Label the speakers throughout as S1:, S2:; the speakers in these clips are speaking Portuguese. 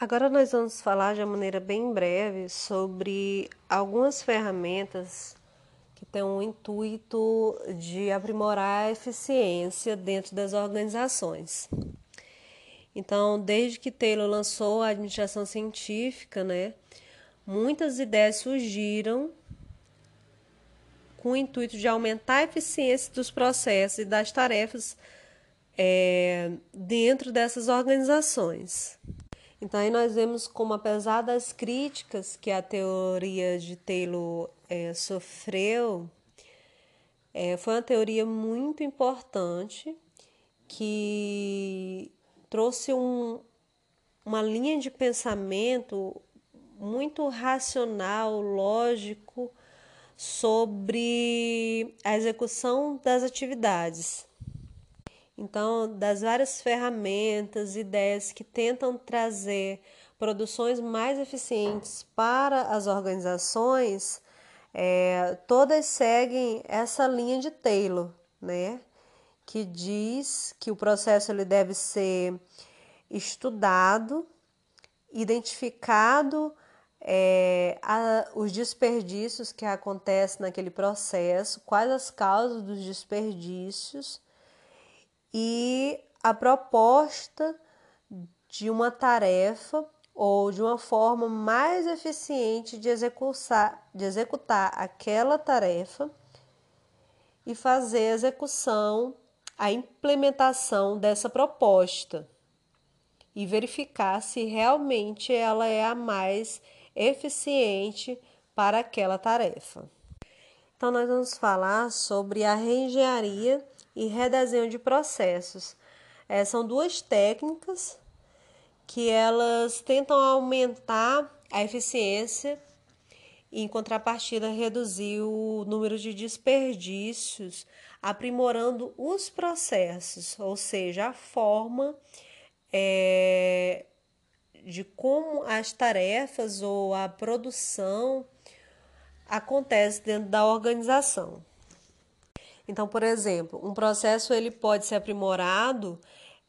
S1: Agora nós vamos falar de uma maneira bem breve sobre algumas ferramentas que têm o intuito de aprimorar a eficiência dentro das organizações. Então, desde que Taylor lançou a administração científica, né, muitas ideias surgiram com o intuito de aumentar a eficiência dos processos e das tarefas é, dentro dessas organizações. Então, aí nós vemos como, apesar das críticas que a teoria de Taylor é, sofreu, é, foi uma teoria muito importante que trouxe um, uma linha de pensamento muito racional, lógico, sobre a execução das atividades. Então, das várias ferramentas, ideias que tentam trazer produções mais eficientes para as organizações, é, todas seguem essa linha de Taylor, né? Que diz que o processo ele deve ser estudado, identificado é, a, os desperdícios que acontecem naquele processo, quais as causas dos desperdícios e a proposta de uma tarefa ou de uma forma mais eficiente de executar, de executar aquela tarefa e fazer a execução, a implementação dessa proposta e verificar se realmente ela é a mais eficiente para aquela tarefa. Então, nós vamos falar sobre a reengenharia e redesenho de processos. É, são duas técnicas que elas tentam aumentar a eficiência e, em contrapartida, reduzir o número de desperdícios, aprimorando os processos, ou seja, a forma é, de como as tarefas ou a produção acontece dentro da organização. Então, por exemplo, um processo ele pode ser aprimorado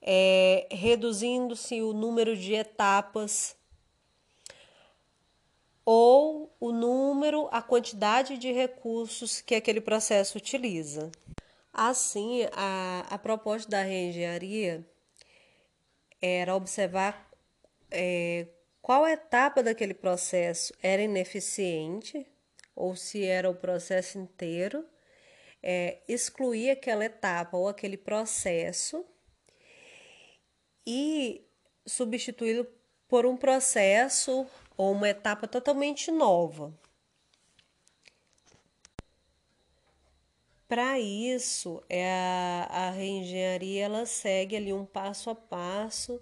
S1: é, reduzindo-se o número de etapas ou o número, a quantidade de recursos que aquele processo utiliza. Assim, a, a proposta da reengenharia era observar é, qual etapa daquele processo era ineficiente ou se era o processo inteiro é, excluir aquela etapa ou aquele processo e substituí-lo por um processo ou uma etapa totalmente nova. Para isso, é a, a reengenharia ela segue ali um passo a passo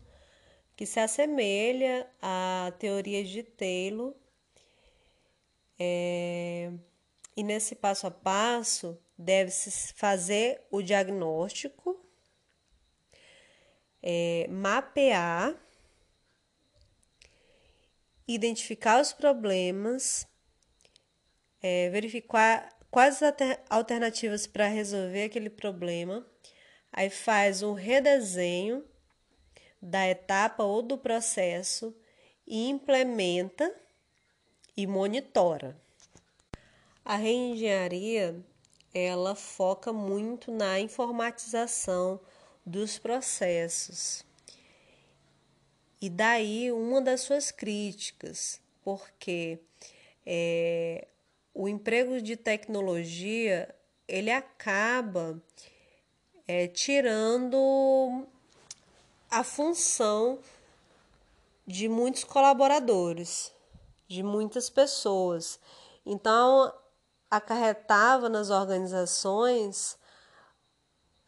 S1: que se assemelha à teoria de Taylor. É, e nesse passo a passo, deve-se fazer o diagnóstico, é, mapear, identificar os problemas, é, verificar quais as alternativas para resolver aquele problema, aí faz um redesenho da etapa ou do processo e implementa e monitora. A reengenharia ela foca muito na informatização dos processos. E daí uma das suas críticas, porque é, o emprego de tecnologia ele acaba é, tirando a função de muitos colaboradores, de muitas pessoas. Então, acarretava nas organizações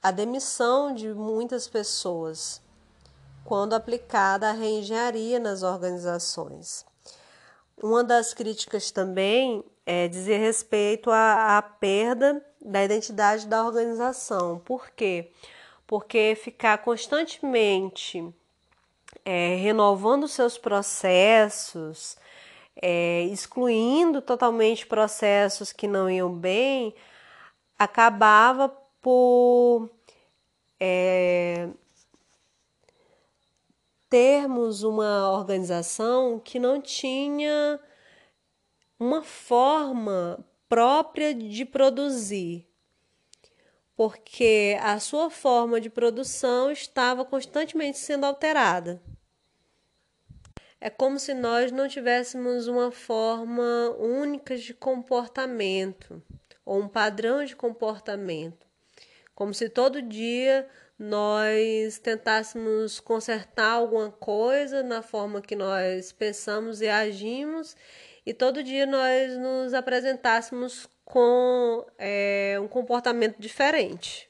S1: a demissão de muitas pessoas quando aplicada a reengenharia nas organizações. Uma das críticas também é dizer respeito à, à perda da identidade da organização. Por quê? Porque ficar constantemente é, renovando seus processos, é, excluindo totalmente processos que não iam bem, acabava por é, termos uma organização que não tinha uma forma própria de produzir, porque a sua forma de produção estava constantemente sendo alterada. É como se nós não tivéssemos uma forma única de comportamento ou um padrão de comportamento. Como se todo dia nós tentássemos consertar alguma coisa na forma que nós pensamos e agimos, e todo dia nós nos apresentássemos com é, um comportamento diferente,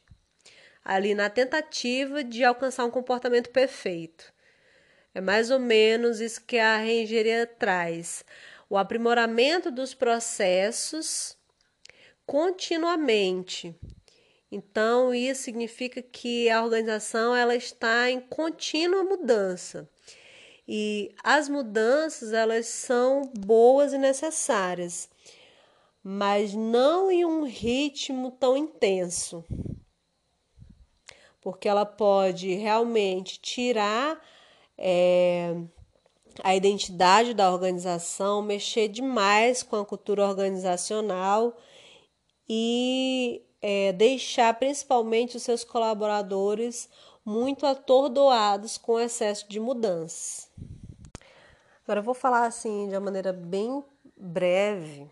S1: ali na tentativa de alcançar um comportamento perfeito. É mais ou menos isso que a reengenharia traz: o aprimoramento dos processos continuamente então, isso significa que a organização ela está em contínua mudança. E as mudanças, elas são boas e necessárias, mas não em um ritmo tão intenso. Porque ela pode realmente tirar é, a identidade da organização, mexer demais com a cultura organizacional e é, deixar principalmente os seus colaboradores muito atordoados com o excesso de mudanças. Agora eu vou falar assim de uma maneira bem breve,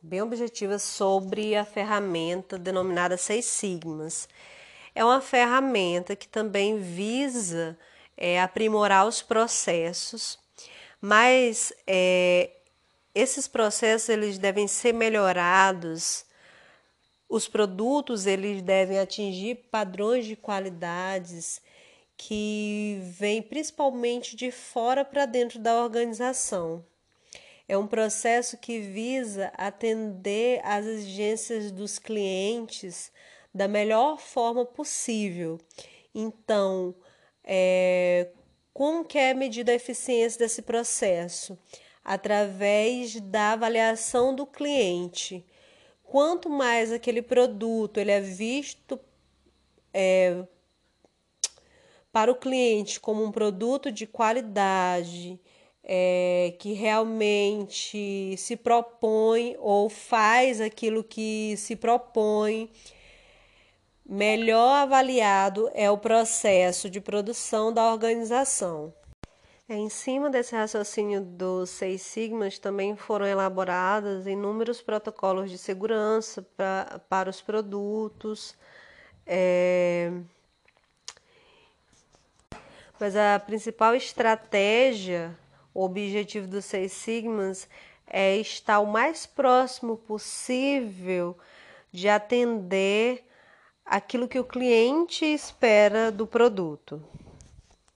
S1: bem objetiva sobre a ferramenta denominada Seis Sigmas. É uma ferramenta que também visa é, aprimorar os processos, mas é, esses processos eles devem ser melhorados os produtos eles devem atingir padrões de qualidades que vêm principalmente de fora para dentro da organização. É um processo que visa atender às exigências dos clientes da melhor forma possível. Então, é, como que é medida a eficiência desse processo? Através da avaliação do cliente quanto mais aquele produto ele é visto é, para o cliente como um produto de qualidade, é, que realmente se propõe ou faz aquilo que se propõe, melhor avaliado é o processo de produção da organização. É, em cima desse raciocínio dos seis sigmas, também foram elaborados inúmeros protocolos de segurança pra, para os produtos. É... Mas a principal estratégia, o objetivo dos seis sigmas, é estar o mais próximo possível de atender aquilo que o cliente espera do produto.